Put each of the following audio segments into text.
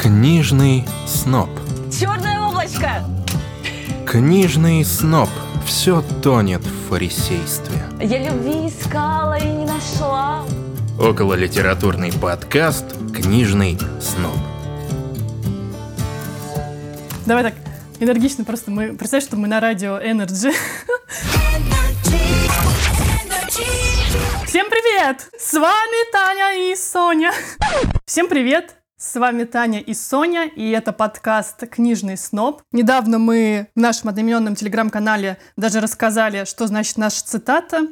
Книжный сноб. Черное облачко! Книжный сноб. Все тонет в фарисействе. Я любви искала и не нашла. Около литературный подкаст «Книжный сноб». Давай так, энергично просто. Мы представь, что мы на радио Energy. Всем привет! С вами Таня и Соня. Всем привет! С вами Таня и Соня, и это подкаст «Книжный сноб». Недавно мы в нашем одноименном телеграм-канале даже рассказали, что значит наша цитата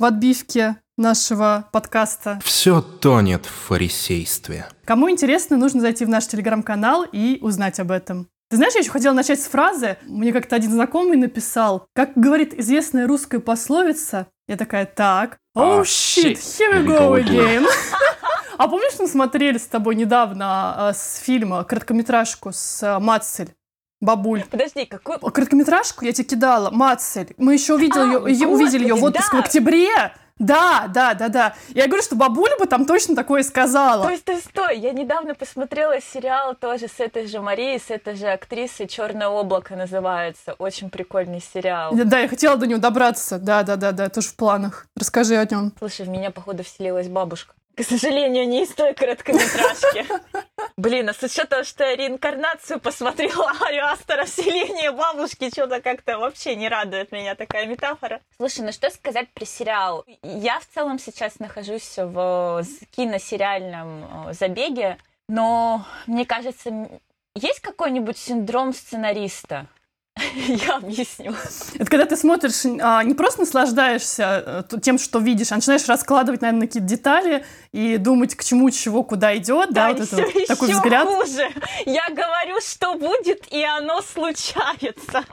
в отбивке нашего подкаста. Все тонет в фарисействе. Кому интересно, нужно зайти в наш телеграм-канал и узнать об этом. Ты знаешь, я еще хотела начать с фразы. Мне как-то один знакомый написал, как говорит известная русская пословица. Я такая, так, oh shit, here we go again. А помнишь, мы смотрели с тобой недавно э, с фильма короткометражку с э, Мацель? Бабуль. Подожди, какую... Короткометражку я тебе кидала, Мацель. Мы еще увидели, А, ее, увидели ее в отпуск да. в октябре. Да, да, да, да. Я говорю, что бабуля бы там точно такое сказала. Стой, стой, стой! Я недавно посмотрела сериал тоже с этой же Марией, с этой же актрисой «Черное облако» называется. Очень прикольный сериал. Да, я хотела до него добраться. Да, да, да, да, тоже в планах. Расскажи о нем. Слушай, в меня, походу, вселилась бабушка. К сожалению, не из той короткометражки. Блин, а с учетом, что я реинкарнацию посмотрела Арию Астера вселение бабушки, что-то как-то вообще не радует меня такая метафора. Слушай, ну что сказать про сериал? Я в целом сейчас нахожусь в киносериальном э, забеге, но мне кажется, есть какой-нибудь синдром сценариста? Я объясню. Это когда ты смотришь, а, не просто наслаждаешься э, тем, что видишь, а начинаешь раскладывать, наверное, какие-то детали и думать, к чему, чего, куда идет, да, вот это всё вот такой взгляд. хуже. Я говорю, что будет, и оно случается.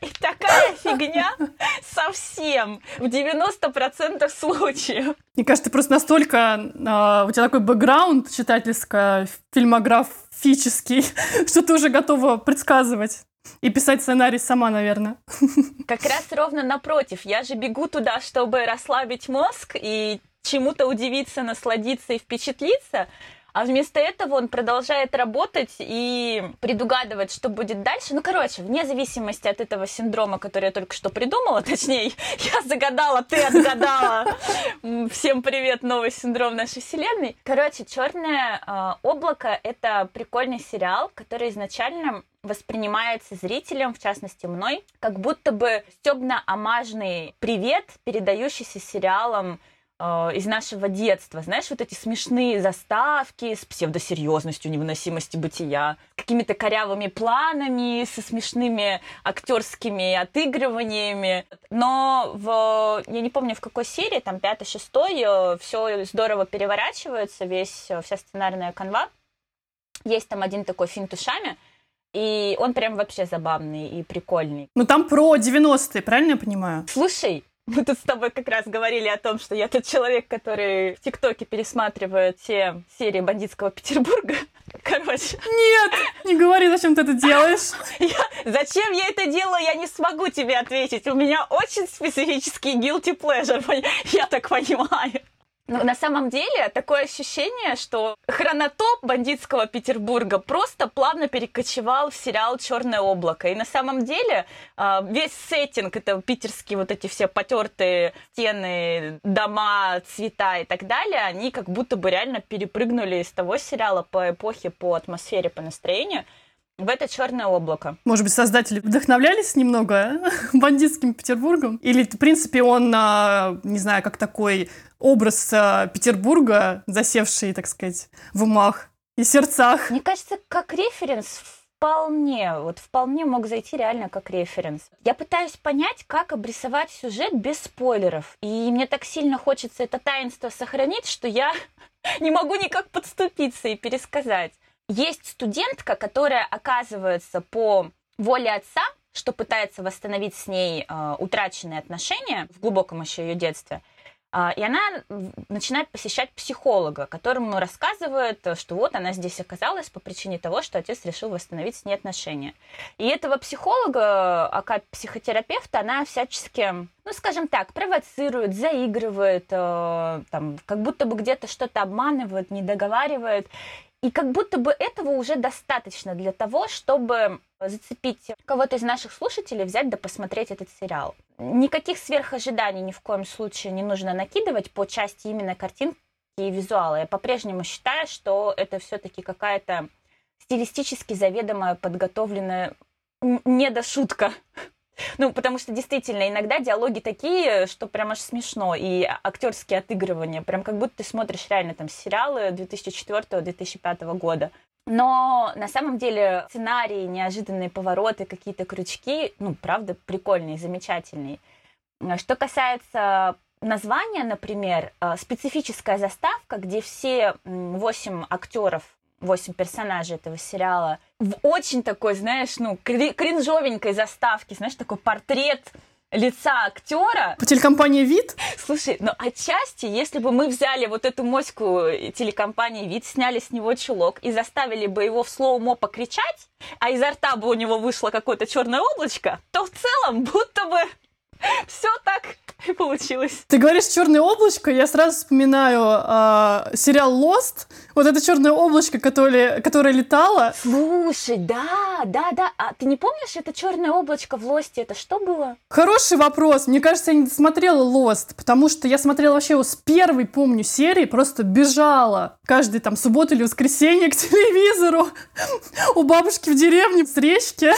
И такая фигня совсем в 90% случаев. Мне кажется, ты просто настолько... а, у тебя такой бэкграунд читательско-фильмографический, что ты уже готова предсказывать. И писать сценарий сама, наверное. Как раз ровно напротив. Я же бегу туда, чтобы расслабить мозг и чему-то удивиться, насладиться и впечатлиться. А вместо этого он продолжает работать и предугадывать, что будет дальше. Ну, короче, вне зависимости от этого синдрома, который я только что придумала, точнее, я загадала, ты отгадала. Всем привет, новый синдром нашей вселенной. Короче, Черное облако это прикольный сериал, который изначально воспринимается зрителем, в частности мной, как будто бы стебно-амажный привет, передающийся сериалом э, из нашего детства. Знаешь, вот эти смешные заставки с псевдосерьезностью невыносимости бытия, какими-то корявыми планами, со смешными актерскими отыгрываниями. Но в, я не помню, в какой серии, там, пятый, шестой, все здорово переворачивается, весь, э, вся сценарная канва. Есть там один такой финт ушами, и он прям вообще забавный и прикольный. Ну, там про 90-е, правильно я понимаю? Слушай, мы тут с тобой как раз говорили о том, что я тот человек, который в ТикТоке пересматривает все серии бандитского Петербурга. Короче, Нет, не говори, зачем ты это делаешь. я- зачем я это делаю, я не смогу тебе ответить. У меня очень специфический guilty pleasure, я так понимаю. Ну, на самом деле, такое ощущение, что хронотоп бандитского Петербурга просто плавно перекочевал в сериал «Черное облако». И на самом деле а, весь сеттинг, это питерские вот эти все потертые стены, дома, цвета и так далее, они как будто бы реально перепрыгнули из того сериала по эпохе, по атмосфере, по настроению в это «Черное облако». Может быть, создатели вдохновлялись немного бандитским Петербургом? Или, в принципе, он, а, не знаю, как такой образ а, Петербурга, засевший, так сказать, в умах и сердцах? Мне кажется, как референс вполне, вот вполне мог зайти реально как референс. Я пытаюсь понять, как обрисовать сюжет без спойлеров. И мне так сильно хочется это таинство сохранить, что я не могу никак подступиться и пересказать. Есть студентка, которая оказывается по воле отца, что пытается восстановить с ней э, утраченные отношения в глубоком еще ее детстве. А, И она начинает посещать психолога, которому рассказывает, э, что вот она здесь оказалась по причине того, что отец решил восстановить с ней отношения. И этого психолога, ака психотерапевта, она всячески, ну, скажем так, провоцирует, заигрывает, э, там, как будто бы где-то что-то обманывает, не договаривает. И как будто бы этого уже достаточно для того, чтобы зацепить кого-то из наших слушателей, взять да посмотреть этот сериал. Никаких сверхожиданий ни в коем случае не нужно накидывать по части именно картинки и визуала. Я по-прежнему считаю, что это все-таки какая-то стилистически заведомая, подготовленная недошутка. Ну, потому что действительно иногда диалоги такие, что прям аж смешно. И актерские отыгрывания, прям как будто ты смотришь реально там сериалы 2004-2005 года. Но на самом деле сценарии, неожиданные повороты, какие-то крючки, ну, правда, прикольные, замечательные. Что касается названия, например, э, специфическая заставка, где все восемь актеров восемь персонажей этого сериала в очень такой, знаешь, ну, кринжовенькой заставке, знаешь, такой портрет лица актера. По телекомпании «Вид»? Слушай, ну отчасти, если бы мы взяли вот эту моську телекомпании «Вид», сняли с него чулок и заставили бы его в слоумо покричать, а изо рта бы у него вышло какое-то черное облачко, то в целом будто бы все так получилось. Ты говоришь черное облачко, я сразу вспоминаю э, сериал Lost. Вот это черное облачко, которое, которое летало. Слушай, да, да, да. А ты не помнишь это черное облачко в Лосте? Это что было? Хороший вопрос. Мне кажется, я не смотрела Lost, потому что я смотрела вообще его с первой, помню, серии, просто бежала каждый там субботу или воскресенье к телевизору у бабушки в деревне с речки,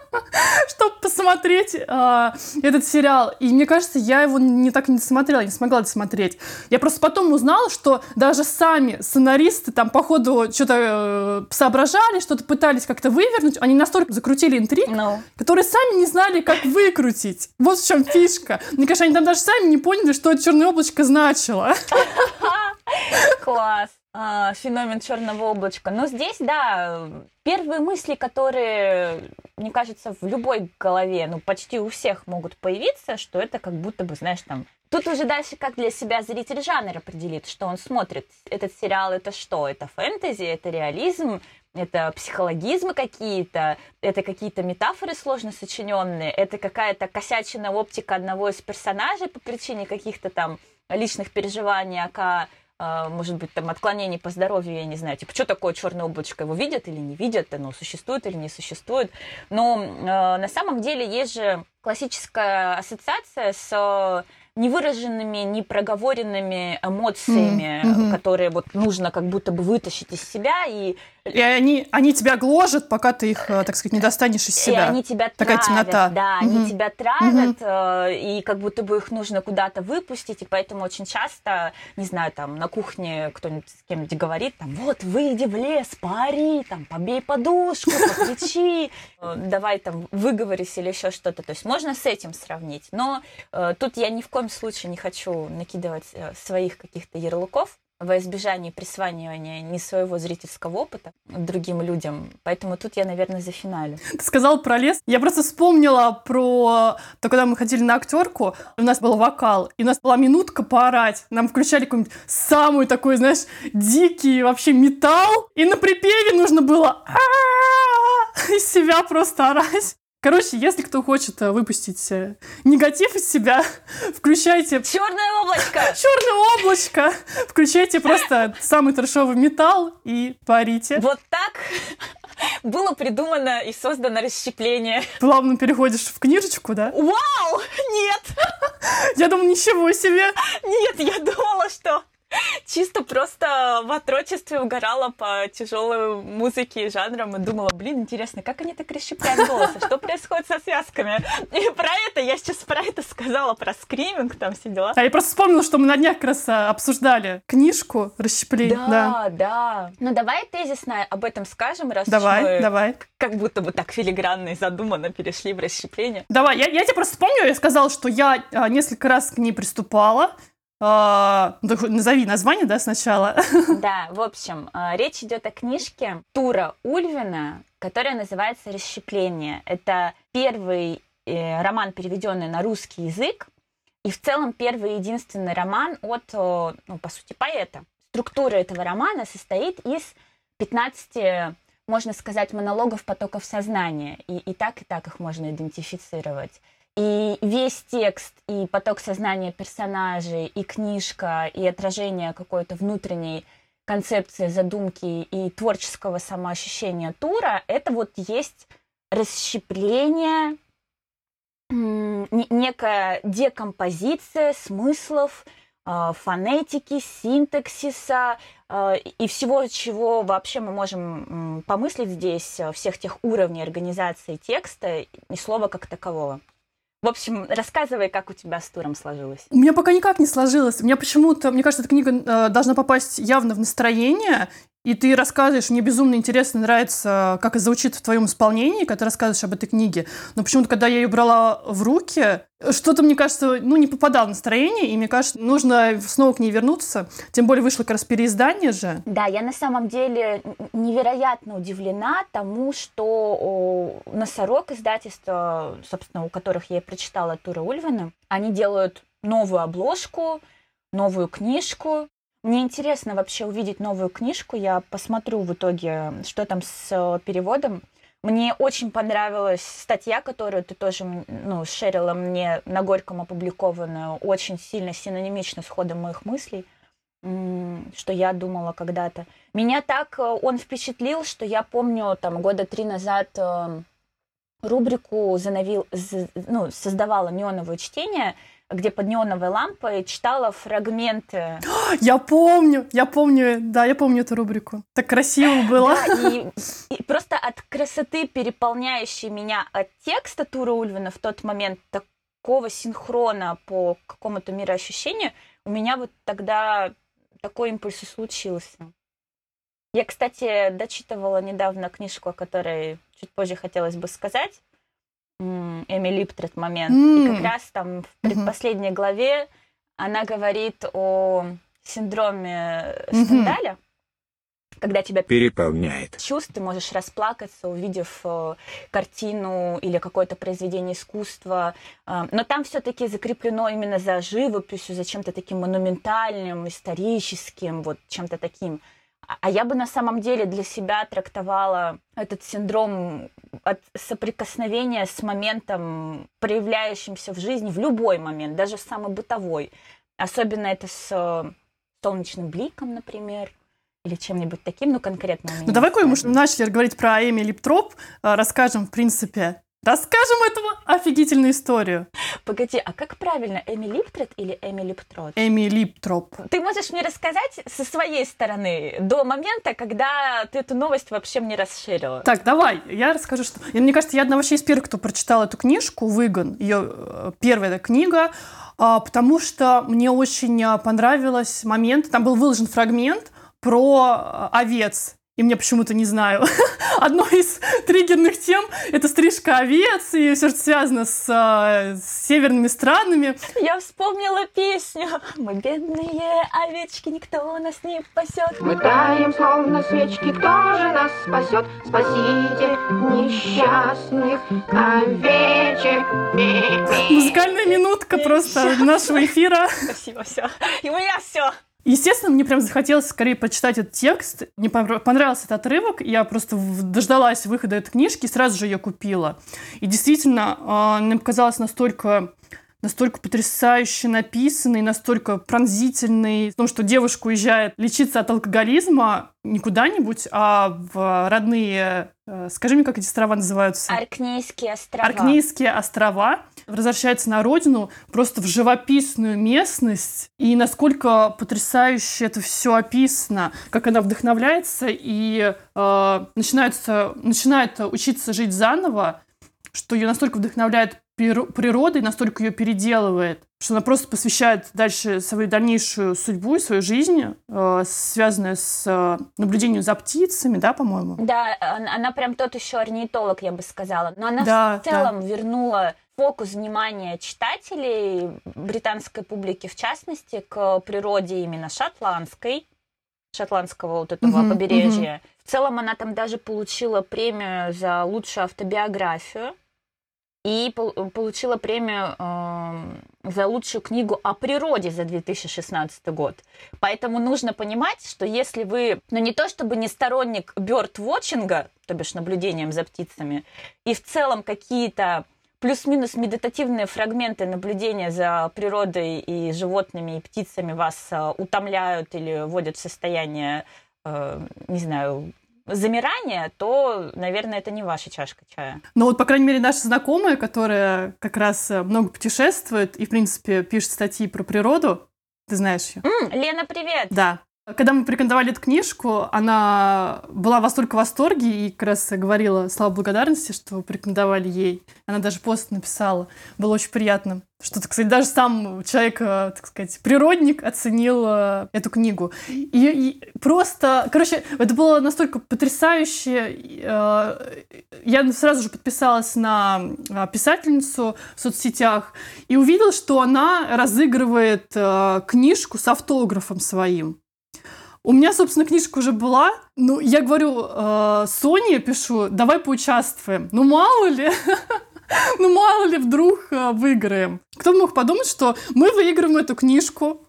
чтобы посмотреть э, этот сериал. И мне кажется, я его не так не досмотрела, не смогла досмотреть. Я просто потом узнала, что даже сами сценаристы там по ходу что-то э, соображали, что-то пытались как-то вывернуть, они настолько закрутили интриг, no. которые сами не знали, как выкрутить. Вот в чем фишка. Мне кажется, они там даже сами не поняли, что это черное облачко значило. Класс. А, феномен черного облачка. Но здесь, да, первые мысли, которые, мне кажется, в любой голове, ну, почти у всех могут появиться, что это как будто бы, знаешь, там... Тут уже дальше как для себя зритель жанр определит, что он смотрит. Этот сериал это что? Это фэнтези, это реализм, это психологизмы какие-то, это какие-то метафоры сложно сочиненные, это какая-то косячная оптика одного из персонажей по причине каких-то там личных переживаний, ака может быть, там отклонений по здоровью, я не знаю, типа, что такое черное облачко, его видят или не видят, оно существует или не существует. Но э, на самом деле есть же классическая ассоциация с невыраженными, непроговоренными эмоциями, mm-hmm. которые вот нужно как будто бы вытащить из себя и и они, они тебя гложат, пока ты их, э, так сказать, не достанешь из себя. И они тебя Такая травят, темнота. Да, угу. они тебя травят, угу. и как будто бы их нужно куда-то выпустить, и поэтому очень часто, не знаю, там на кухне кто-нибудь с кем-нибудь говорит, там, вот, выйди в лес, пари, там, побей подушку, покричи, э, давай там выговорись или еще что-то. То есть можно с этим сравнить. Но э, тут я ни в коем случае не хочу накидывать э, своих каких-то ярлыков во избежание присваивания не своего зрительского опыта другим людям. Поэтому тут я, наверное, за финале. Ты сказал про лес. Я просто вспомнила про то, когда мы ходили на актерку, у нас был вокал, и у нас была минутка поорать. Нам включали какой-нибудь самый такой, знаешь, дикий вообще металл, и на припеве нужно было из себя просто орать. Короче, если кто хочет э, выпустить э, негатив из себя, включайте... Черное облачко! Черное облачко! Включайте просто самый трешовый металл и парите. Вот так было придумано и создано расщепление. Плавно переходишь в книжечку, да? Вау! Нет! Я думаю, ничего себе! Нет, я думала, что Чисто просто в отрочестве угорала по тяжелой музыке и жанрам и думала, блин, интересно, как они так расщепляют голос, что происходит со связками? И про это, я сейчас про это сказала, про скриминг, там все дела. А я просто вспомнила, что мы на днях как раз а, обсуждали книжку расщепления. Да, да, да. Ну давай тезисно об этом скажем, раз давай, мы давай. как будто бы так филигранно и задуманно перешли в расщепление. Давай, я, я тебе просто вспомню, я сказала, что я а, несколько раз к ней приступала, а, назови название, да, сначала. Да, в общем, а, речь идет о книжке Тура Ульвина, которая называется «Расщепление». Это первый э, роман, переведенный на русский язык, и в целом первый и единственный роман от, ну, по сути, поэта. Структура этого романа состоит из 15, можно сказать, монологов потоков сознания, и, и так, и так их можно идентифицировать. И весь текст, и поток сознания персонажей, и книжка, и отражение какой-то внутренней концепции, задумки и творческого самоощущения тура, это вот есть расщепление, некая декомпозиция смыслов, а, фонетики, синтаксиса а, и всего, чего вообще мы можем помыслить здесь, всех тех уровней организации текста, ни слова как такового. В общем, рассказывай, как у тебя с туром сложилось. У меня пока никак не сложилось. У меня почему-то, мне кажется, эта книга э, должна попасть явно в настроение, и ты рассказываешь, мне безумно интересно, нравится, как это звучит в твоем исполнении, когда ты рассказываешь об этой книге. Но почему-то, когда я ее брала в руки, что-то, мне кажется, ну, не попадало в настроение, и мне кажется, нужно снова к ней вернуться. Тем более вышло как раз переиздание же. Да, я на самом деле невероятно удивлена тому, что Носорог издательство, собственно, у которых я и прочитала Тура Ульвина, они делают новую обложку, новую книжку, мне интересно вообще увидеть новую книжку. Я посмотрю в итоге, что там с э, переводом. Мне очень понравилась статья, которую ты тоже ну, шерила мне на Горьком опубликованную, очень сильно синонимично с ходом моих мыслей, что я думала когда-то. Меня так э, он впечатлил, что я помню там года три назад э, рубрику зановил, ну, создавала неоновое чтение, где под неоновой лампой читала фрагменты. Я помню, я помню, да, я помню эту рубрику. Так красиво было. Да, и, и просто от красоты, переполняющей меня от текста Тура Ульвина в тот момент, такого синхрона по какому-то мироощущению, у меня вот тогда такой импульс и случился. Я, кстати, дочитывала недавно книжку, о которой чуть позже хотелось бы сказать. Эми Липтрет момент. Mm. И как раз там в предпоследней mm-hmm. главе она говорит о синдроме Штендаля, mm-hmm. когда тебя переполняет чувств, ты можешь расплакаться, увидев э, картину или какое-то произведение искусства. Э, но там все-таки закреплено именно за живописью, за чем-то таким монументальным, историческим, вот чем-то таким. А, а я бы на самом деле для себя трактовала этот синдром от соприкосновения с моментом, проявляющимся в жизни в любой момент, даже самый бытовой. Особенно это с э, солнечным бликом, например, или чем-нибудь таким, ну, конкретно. Ну, давай, коль мы начали говорить про Эми Липтроп, э, расскажем, в принципе, Расскажем эту офигительную историю. Погоди, а как правильно, Эми Липтрет или Эми Липтроп? Эми Липтроп. Ты можешь мне рассказать со своей стороны до момента, когда ты эту новость вообще мне расширила? Так, давай, я расскажу, что... И мне кажется, я одна вообще из первых, кто прочитал эту книжку «Выгон», ее э, первая книга, а, потому что мне очень а, понравился момент, там был выложен фрагмент про а, овец, и мне почему-то, не знаю, одно из триггерных тем — это стрижка овец и все, что связано с, э, с северными странами. Я вспомнила песню «Мы бедные овечки, никто нас не пасет». Мы таем, словно свечки, кто же нас спасет? Спасите несчастных овечек. Музыкальная минутка просто нашего эфира. Спасибо, все. И у меня все. Естественно, мне прям захотелось скорее почитать этот текст. Мне понравился этот отрывок. Я просто дождалась выхода этой книжки и сразу же ее купила. И действительно, а, мне показалось настолько настолько потрясающе написанный, настолько пронзительный, в том, что девушка уезжает лечиться от алкоголизма не куда-нибудь, а в родные, э, скажи мне, как эти острова называются? Аркнейские острова. Аркнейские острова. Возвращается на родину, просто в живописную местность, и насколько потрясающе это все описано, как она вдохновляется и э, начинается, начинает учиться жить заново, что ее настолько вдохновляет природой, настолько ее переделывает, что она просто посвящает дальше свою дальнейшую судьбу и свою жизнь, э, связанную с э, наблюдением за птицами, да, по-моему? Да, она, прям тот еще орнитолог, я бы сказала. Но она да, в целом да. вернула фокус внимания читателей, британской публики в частности, к природе именно шотландской, шотландского вот этого uh-huh, побережья. Uh-huh. В целом она там даже получила премию за лучшую автобиографию и получила премию э, за лучшую книгу о природе за 2016 год. Поэтому нужно понимать, что если вы, ну не то чтобы не сторонник бёрд-вотчинга, то бишь наблюдением за птицами, и в целом какие-то плюс-минус медитативные фрагменты наблюдения за природой и животными и птицами вас э, утомляют или вводят в состояние, э, не знаю, замирания, то, наверное, это не ваша чашка чая. Ну вот, по крайней мере, наша знакомая, которая как раз э, много путешествует и, в принципе, пишет статьи про природу, ты знаешь ее? М, Лена, привет! Да. Когда мы порекомендовали эту книжку, она была в столько восторге и как раз говорила слава благодарности, что порекомендовали ей. Она даже пост написала. Было очень приятно. Что, кстати, даже сам человек, э, так сказать, природник оценил э, эту книгу. И, и просто, короче, это было настолько потрясающе. э, Я сразу же подписалась на писательницу в соцсетях и увидела, что она разыгрывает книжку с автографом своим. У меня, собственно, книжка уже была. Ну, я говорю, э, Соне пишу, давай поучаствуем. Ну, мало ли, ну, мало ли, вдруг э, выиграем. Кто мог подумать, что мы выиграем эту книжку,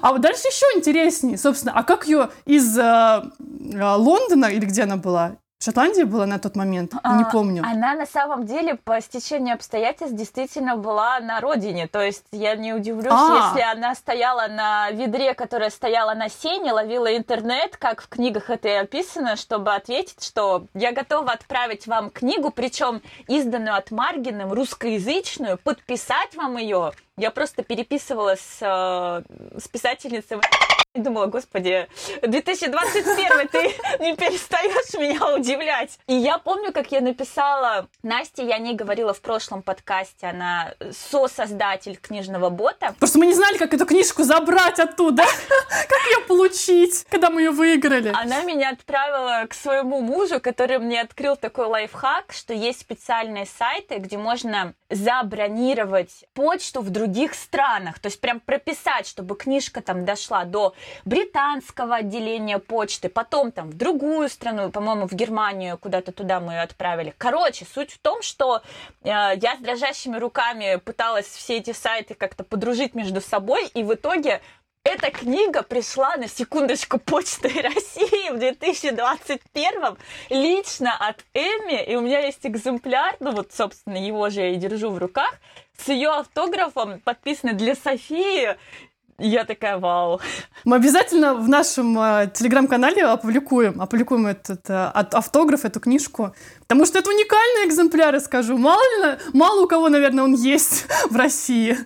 а вот дальше еще интереснее, собственно, а как ее из э, э, Лондона, или где она была? В Шотландии была на тот момент? Я не А, помню. Она на самом деле по стечению обстоятельств действительно была на родине. То есть я не удивлюсь, А. если она стояла на ведре, которая стояла на сене, ловила интернет, как в книгах это и описано, чтобы ответить, что я готова отправить вам книгу, причем изданную от Маргиным, русскоязычную, подписать вам ее. Я просто переписывалась э, с писательницей и думала, господи, 2021 ты не перестаешь меня удивлять. И я помню, как я написала Насте, я о ней говорила в прошлом подкасте, она со-создатель книжного бота. Просто мы не знали, как эту книжку забрать оттуда, как ее получить, когда мы ее выиграли. Она меня отправила к своему мужу, который мне открыл такой лайфхак, что есть специальные сайты, где можно забронировать почту в других странах. То есть прям прописать, чтобы книжка там дошла до британского отделения почты, потом там в другую страну, по-моему, в Германию, куда-то туда мы ее отправили. Короче, суть в том, что э, я с дрожащими руками пыталась все эти сайты как-то подружить между собой, и в итоге эта книга пришла на секундочку почты России в 2021 лично от Эми, и у меня есть экземпляр, ну вот, собственно, его же я и держу в руках, с ее автографом, подписанный для Софии. Я такая, вау. Мы обязательно в нашем э, телеграм-канале опубликуем, опубликуем этот э, автограф, эту книжку. Потому что это уникальный экземпляр, я скажу. Мало ли, мало у кого, наверное, он есть в России.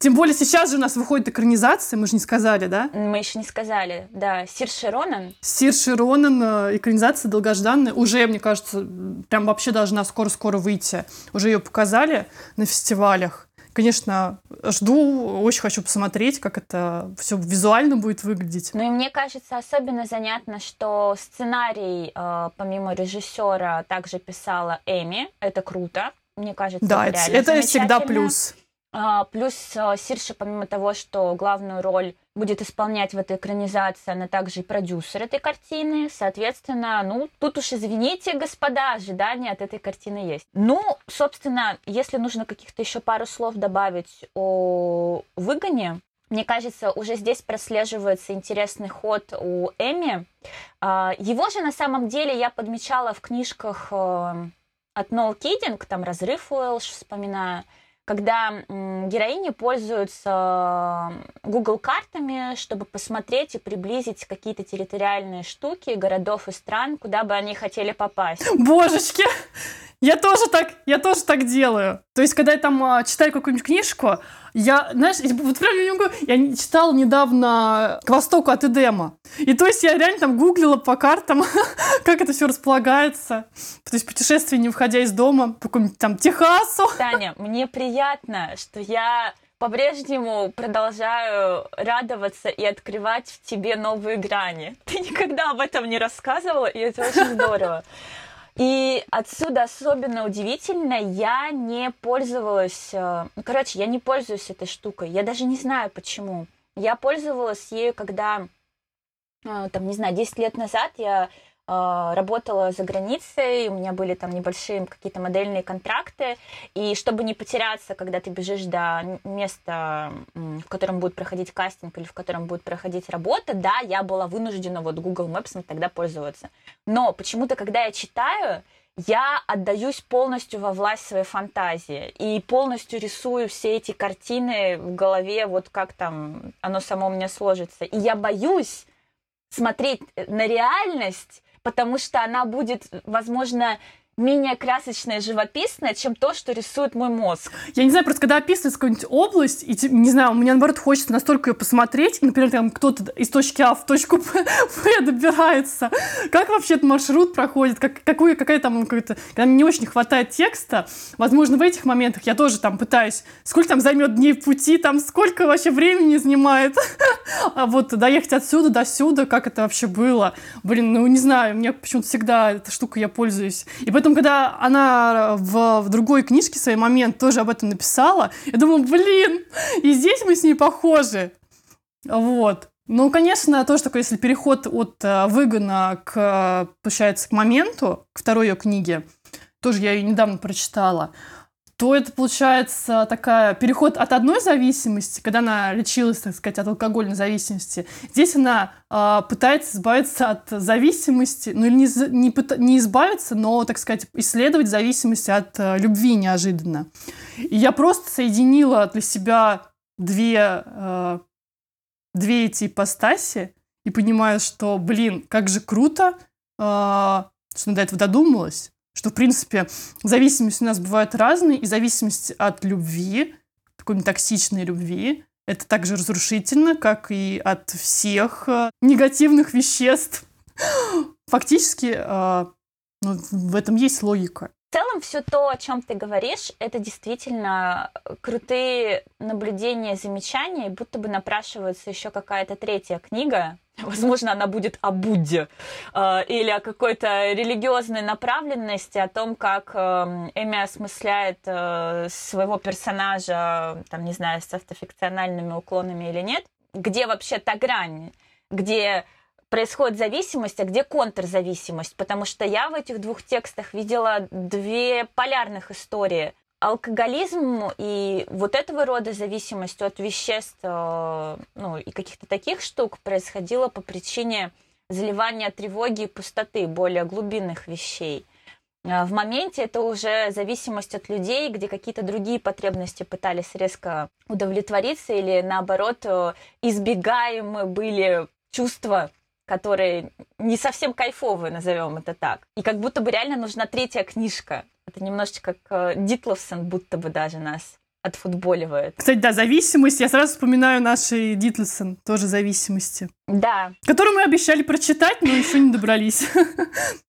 Тем более сейчас же у нас выходит экранизация, мы же не сказали, да? Мы еще не сказали, да, Сирши Ронан. Сирши Ронан, э, экранизация долгожданная, уже, мне кажется, прям вообще должна скоро-скоро выйти. Уже ее показали на фестивалях. Конечно, жду, очень хочу посмотреть, как это все визуально будет выглядеть. Ну и мне кажется особенно занятно, что сценарий, э, помимо режиссера, также писала Эми. Это круто. Мне кажется, Да, это, это, всегда плюс. А, Плюс э, Сирша, помимо того, что главную роль будет исполнять в этой экранизации, она также и продюсер этой картины. Соответственно, ну, тут уж извините, господа, ожидания от этой картины есть. Ну, собственно, если нужно каких-то еще пару слов добавить о выгоне, мне кажется, уже здесь прослеживается интересный ход у Эми. А, Его же на самом деле я подмечала в книжках э, от Ноу Кидинг, там «Разрыв Уэлш» вспоминаю, когда героини пользуются Google картами, чтобы посмотреть и приблизить какие-то территориальные штуки городов и стран, куда бы они хотели попасть. Божечки! Я тоже так, я тоже так делаю. То есть, когда я там а, читаю какую-нибудь книжку, я, знаешь, вот прям не могу, я читала недавно «К востоку от Эдема». И то есть я реально там гуглила по картам, как это все располагается. То есть путешествие, не выходя из дома, по какому-нибудь там Техасу. Таня, мне приятно, что я по-прежнему продолжаю радоваться и открывать в тебе новые грани. Ты никогда об этом не рассказывала, и это очень здорово. И отсюда особенно удивительно, я не пользовалась... э, Короче, я не пользуюсь этой штукой. Я даже не знаю, почему. Я пользовалась ею, когда, э, там, не знаю, 10 лет назад я работала за границей, у меня были там небольшие какие-то модельные контракты, и чтобы не потеряться, когда ты бежишь до места, в котором будет проходить кастинг или в котором будет проходить работа, да, я была вынуждена вот Google Maps тогда пользоваться. Но почему-то, когда я читаю, я отдаюсь полностью во власть своей фантазии и полностью рисую все эти картины в голове, вот как там оно само у меня сложится. И я боюсь смотреть на реальность, потому что она будет, возможно, менее красочное, живописное, чем то, что рисует мой мозг. Я не знаю, просто когда описывается какую-нибудь область, и, не знаю, у меня, наоборот, хочется настолько ее посмотреть, например, там кто-то из точки А в точку Б добирается, как вообще этот маршрут проходит, как, какую, какая там какая-то... Когда мне не очень хватает текста, возможно, в этих моментах я тоже там пытаюсь, сколько там займет дней пути, там сколько вообще времени занимает, а вот доехать отсюда до сюда, как это вообще было. Блин, ну не знаю, мне почему-то всегда эта штука я пользуюсь. И поэтому потом, когда она в, в другой книжке свой момент тоже об этом написала, я думала, блин, и здесь мы с ней похожи. Вот. Ну, конечно, тоже такой, если переход от э, выгона к, получается, к моменту, к второй ее книге, тоже я ее недавно прочитала, то это получается такая переход от одной зависимости, когда она лечилась, так сказать, от алкогольной зависимости. Здесь она э, пытается избавиться от зависимости, ну или не, не, не избавиться, но, так сказать, исследовать зависимость от э, любви неожиданно. И я просто соединила для себя две, э, две эти ипостаси и понимаю, что, блин, как же круто, э, что она до этого додумалась что, в принципе, зависимость у нас бывает разные, и зависимость от любви, такой токсичной любви, это также разрушительно, как и от всех э, негативных веществ. Фактически э, ну, в этом есть логика. В целом, все то, о чем ты говоришь, это действительно крутые наблюдения, замечания, будто бы напрашивается еще какая-то третья книга. Возможно, она будет о Будде э, или о какой-то религиозной направленности, о том, как э, Эми осмысляет э, своего персонажа, там, не знаю, с автофикциональными уклонами или нет. Где вообще та грань, где происходит зависимость, а где контрзависимость, потому что я в этих двух текстах видела две полярных истории. Алкоголизм и вот этого рода зависимость от веществ э, ну, и каких-то таких штук происходило по причине заливания тревоги и пустоты, более глубинных вещей. Э, в моменте это уже зависимость от людей, где какие-то другие потребности пытались резко удовлетвориться или наоборот э, избегаемы были чувства которые не совсем кайфовые, назовем это так. И как будто бы реально нужна третья книжка. Это немножечко как э, Дитловсон будто бы даже нас отфутболивает. Кстати, да, зависимость. Я сразу вспоминаю наши Дитлсон, тоже зависимости. Да. Которую мы обещали прочитать, но еще не добрались.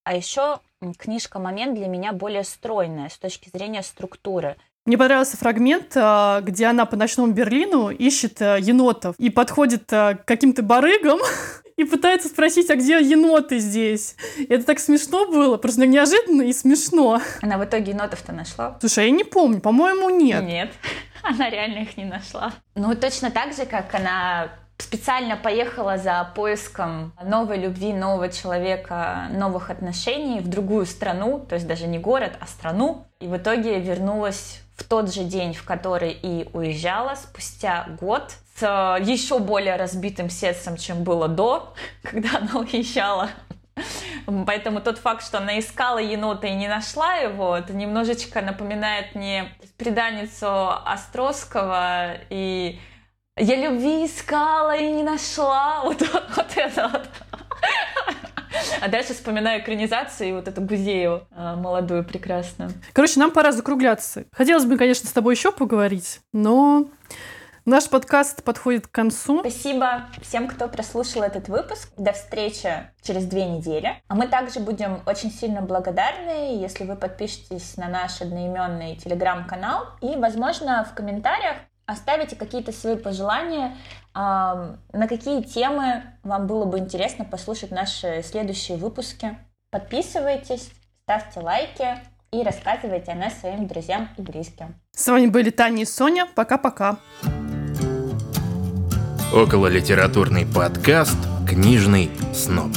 А еще книжка «Момент» для меня более стройная с точки зрения структуры. Мне понравился фрагмент, а, где она по ночному Берлину ищет э, енотов и подходит э, к каким-то барыгам и пытается спросить, а где еноты здесь? Это так смешно было, просто неожиданно и смешно. Она в итоге енотов-то нашла? Слушай, я не помню, по-моему, нет. Нет, она реально их не нашла. Ну, точно так же, как она специально поехала за поиском новой любви, нового человека, новых отношений в другую страну, то есть даже не город, а страну, и в итоге вернулась в тот же день, в который и уезжала, спустя год, с э, еще более разбитым сердцем, чем было до, когда она уезжала. Поэтому тот факт, что она искала енота и не нашла его, это немножечко напоминает мне преданницу Островского и «Я любви искала и не нашла». Вот, вот, это вот. А дальше вспоминаю экранизацию и вот эту Гузею а, молодую, прекрасную. Короче, нам пора закругляться. Хотелось бы, конечно, с тобой еще поговорить, но Наш подкаст подходит к концу. Спасибо всем, кто прослушал этот выпуск. До встречи через две недели. А мы также будем очень сильно благодарны, если вы подпишетесь на наш одноименный телеграм-канал и, возможно, в комментариях оставите какие-то свои пожелания, на какие темы вам было бы интересно послушать наши следующие выпуски. Подписывайтесь, ставьте лайки и рассказывайте о нас своим друзьям и близким. С вами были Таня и Соня. Пока-пока. Около литературный подкаст «Книжный сноб».